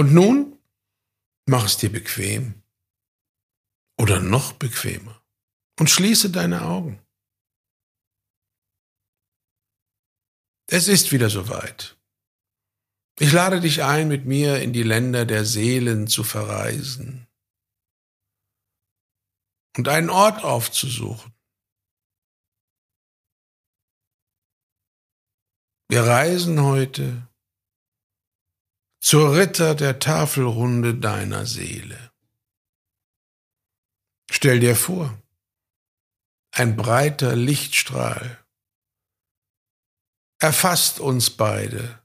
Und nun mach es dir bequem oder noch bequemer und schließe deine Augen. Es ist wieder soweit. Ich lade dich ein, mit mir in die Länder der Seelen zu verreisen und einen Ort aufzusuchen. Wir reisen heute zur Ritter der Tafelrunde deiner Seele. Stell dir vor, ein breiter Lichtstrahl erfasst uns beide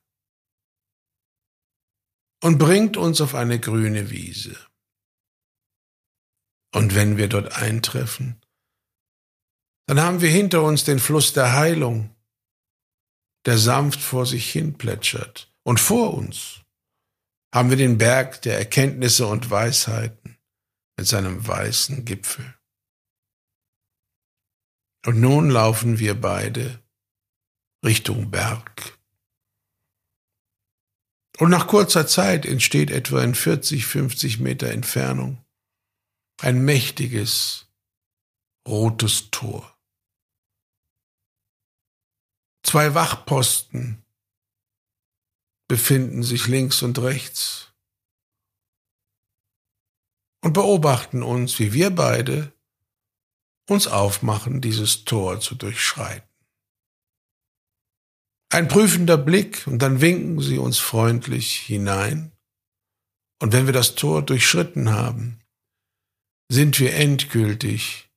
und bringt uns auf eine grüne Wiese. Und wenn wir dort eintreffen, dann haben wir hinter uns den Fluss der Heilung, der sanft vor sich hin plätschert. Und vor uns haben wir den Berg der Erkenntnisse und Weisheiten mit seinem weißen Gipfel. Und nun laufen wir beide Richtung Berg. Und nach kurzer Zeit entsteht etwa in 40, 50 Meter Entfernung ein mächtiges rotes Tor. Zwei Wachposten befinden sich links und rechts und beobachten uns, wie wir beide uns aufmachen, dieses Tor zu durchschreiten. Ein prüfender Blick und dann winken sie uns freundlich hinein. Und wenn wir das Tor durchschritten haben, sind wir endgültig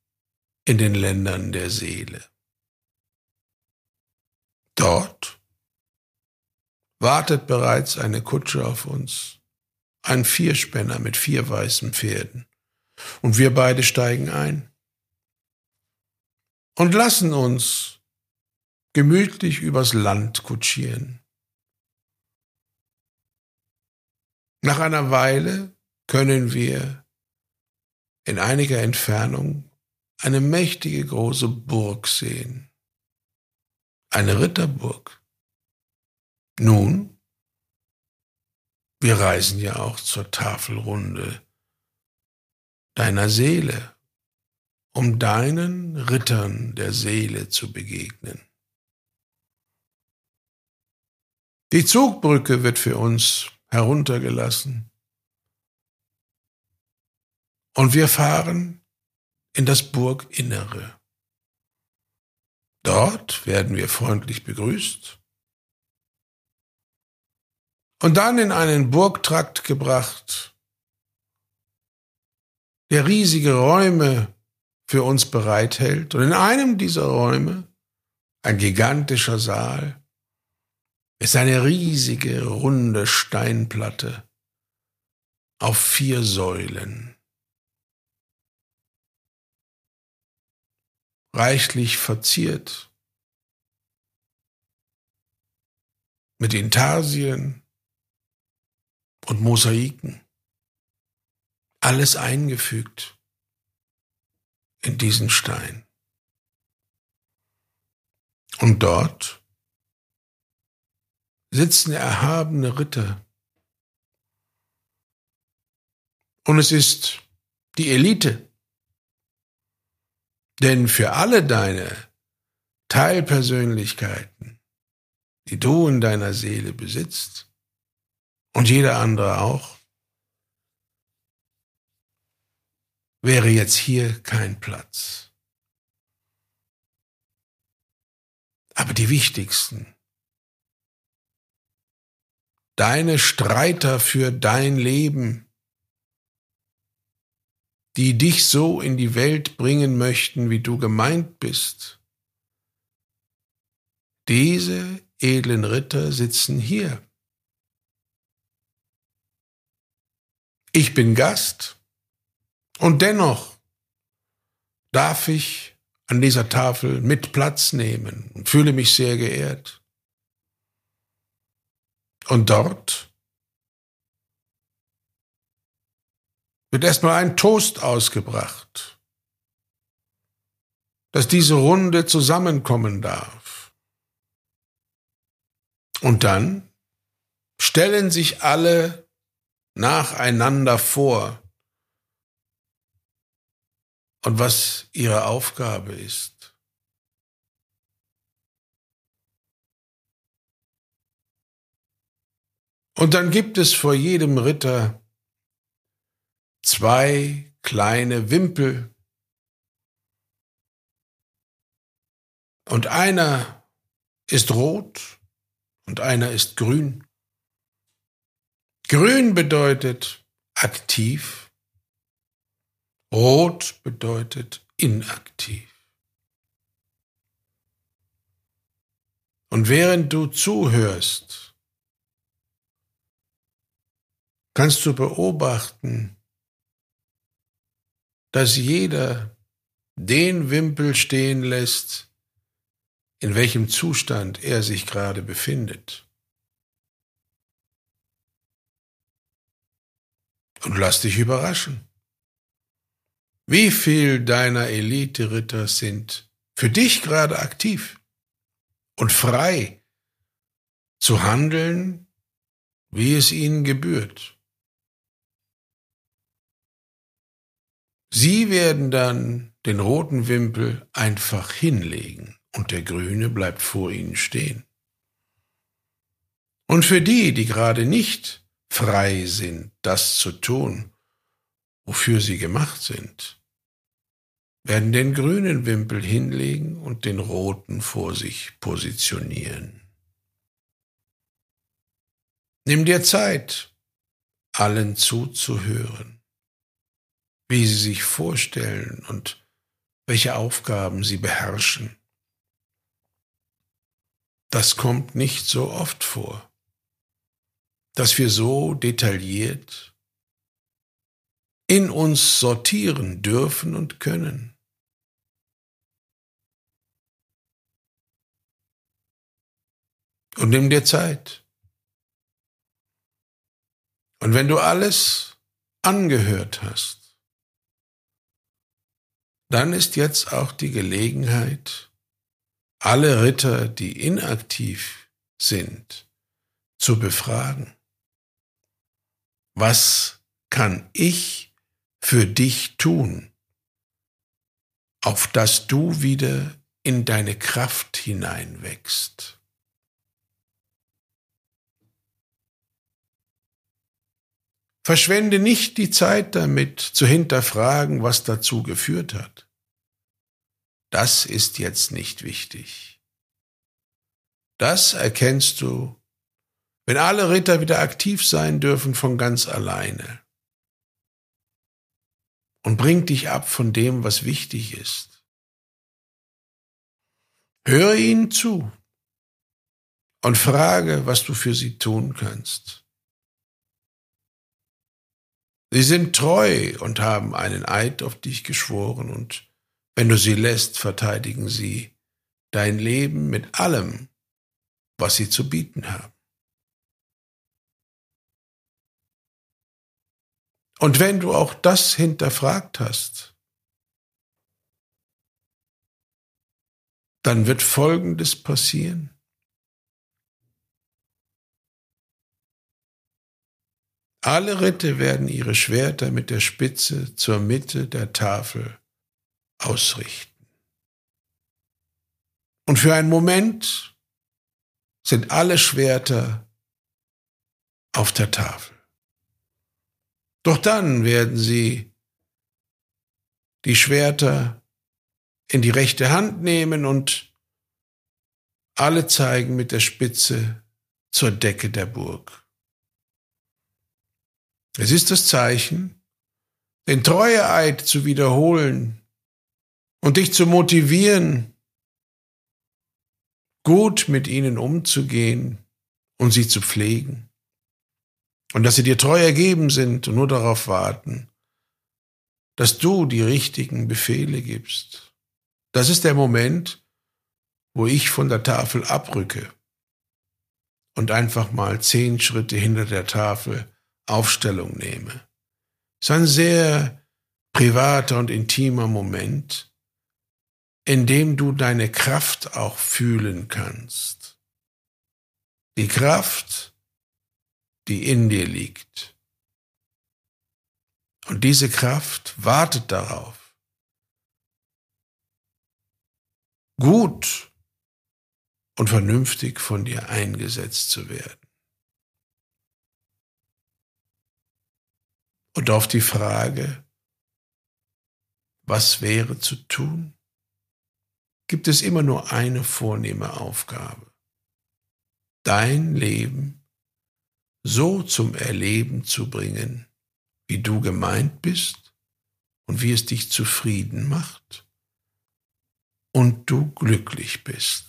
in den Ländern der Seele. Dort wartet bereits eine Kutsche auf uns, ein Vierspänner mit vier weißen Pferden, und wir beide steigen ein und lassen uns gemütlich übers Land kutschieren. Nach einer Weile können wir in einiger Entfernung eine mächtige große Burg sehen. Eine Ritterburg. Nun, wir reisen ja auch zur Tafelrunde deiner Seele, um deinen Rittern der Seele zu begegnen. Die Zugbrücke wird für uns heruntergelassen und wir fahren in das Burginnere. Dort werden wir freundlich begrüßt und dann in einen Burgtrakt gebracht, der riesige Räume für uns bereithält. Und in einem dieser Räume, ein gigantischer Saal, ist eine riesige, runde Steinplatte auf vier Säulen. Reichlich verziert mit Intarsien, und Mosaiken. Alles eingefügt in diesen Stein. Und dort sitzen erhabene Ritter. Und es ist die Elite. Denn für alle deine Teilpersönlichkeiten, die du in deiner Seele besitzt, und jeder andere auch, wäre jetzt hier kein Platz. Aber die wichtigsten, deine Streiter für dein Leben, die dich so in die Welt bringen möchten, wie du gemeint bist, diese edlen Ritter sitzen hier. Ich bin Gast und dennoch darf ich an dieser Tafel mit Platz nehmen und fühle mich sehr geehrt. Und dort wird erstmal ein Toast ausgebracht, dass diese Runde zusammenkommen darf. Und dann stellen sich alle nacheinander vor und was ihre Aufgabe ist. Und dann gibt es vor jedem Ritter zwei kleine Wimpel, Und einer ist rot und einer ist grün. Grün bedeutet aktiv, rot bedeutet inaktiv. Und während du zuhörst, kannst du beobachten, dass jeder den Wimpel stehen lässt, in welchem Zustand er sich gerade befindet. Und lass dich überraschen. Wie viel deiner Elite-Ritter sind für dich gerade aktiv und frei zu handeln, wie es ihnen gebührt. Sie werden dann den roten Wimpel einfach hinlegen und der Grüne bleibt vor ihnen stehen. Und für die, die gerade nicht frei sind, das zu tun, wofür sie gemacht sind, werden den grünen Wimpel hinlegen und den roten vor sich positionieren. Nimm dir Zeit, allen zuzuhören, wie sie sich vorstellen und welche Aufgaben sie beherrschen. Das kommt nicht so oft vor, dass wir so detailliert in uns sortieren dürfen und können. Und nimm dir Zeit. Und wenn du alles angehört hast, dann ist jetzt auch die Gelegenheit, alle Ritter, die inaktiv sind, zu befragen. Was kann ich für dich tun, auf dass du wieder in deine Kraft hineinwächst? Verschwende nicht die Zeit damit, zu hinterfragen, was dazu geführt hat. Das ist jetzt nicht wichtig. Das erkennst du, wenn alle Ritter wieder aktiv sein dürfen von ganz alleine. Und bring dich ab von dem, was wichtig ist. Höre ihnen zu und frage, was du für sie tun kannst. Sie sind treu und haben einen Eid auf dich geschworen und wenn du sie lässt, verteidigen sie dein Leben mit allem, was sie zu bieten haben. Und wenn du auch das hinterfragt hast, dann wird Folgendes passieren. Alle Ritte werden ihre Schwerter mit der Spitze zur Mitte der Tafel ausrichten. Und für einen Moment sind alle Schwerter auf der Tafel. Doch dann werden sie die Schwerter in die rechte Hand nehmen und alle zeigen mit der Spitze zur Decke der Burg. Es ist das Zeichen, den Treueeid zu wiederholen, und dich zu motivieren, gut mit ihnen umzugehen und sie zu pflegen. Und dass sie dir treu ergeben sind und nur darauf warten, dass du die richtigen Befehle gibst. Das ist der Moment, wo ich von der Tafel abrücke und einfach mal zehn Schritte hinter der Tafel Aufstellung nehme. Es ist ein sehr privater und intimer Moment, in dem du deine Kraft auch fühlen kannst. Die Kraft, die in dir liegt Und diese Kraft wartet darauf, gut und vernünftig von dir eingesetzt zu werden. Und auf die Frage, was wäre zu tun, gibt es immer nur eine vornehme Aufgabe. Dein Leben so zum Erleben zu bringen, wie du gemeint bist und wie es dich zufrieden macht und du glücklich bist.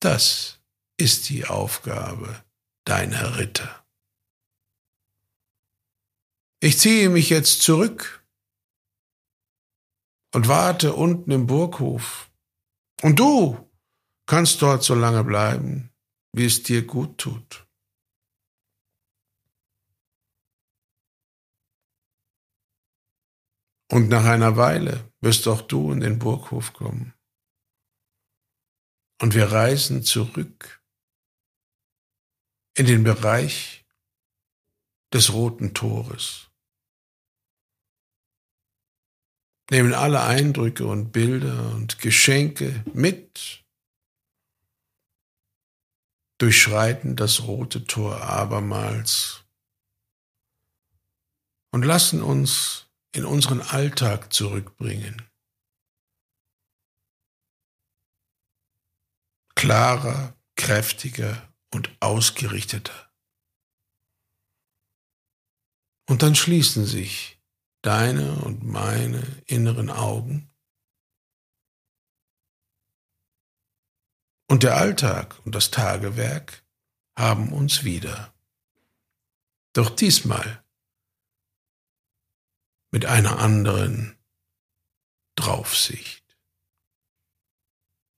Das ist die Aufgabe deiner Ritter. Ich ziehe mich jetzt zurück und warte unten im Burghof. Und du kannst dort so lange bleiben, wie es dir gut tut. Und nach einer Weile wirst auch du in den Burghof kommen. Und wir reisen zurück in den Bereich des roten Tores. Nehmen alle Eindrücke und Bilder und Geschenke mit, durchschreiten das rote Tor abermals und lassen uns in unseren Alltag zurückbringen. Klarer, kräftiger und ausgerichteter. Und dann schließen sich deine und meine inneren Augen und der Alltag und das Tagewerk haben uns wieder. Doch diesmal mit einer anderen Draufsicht.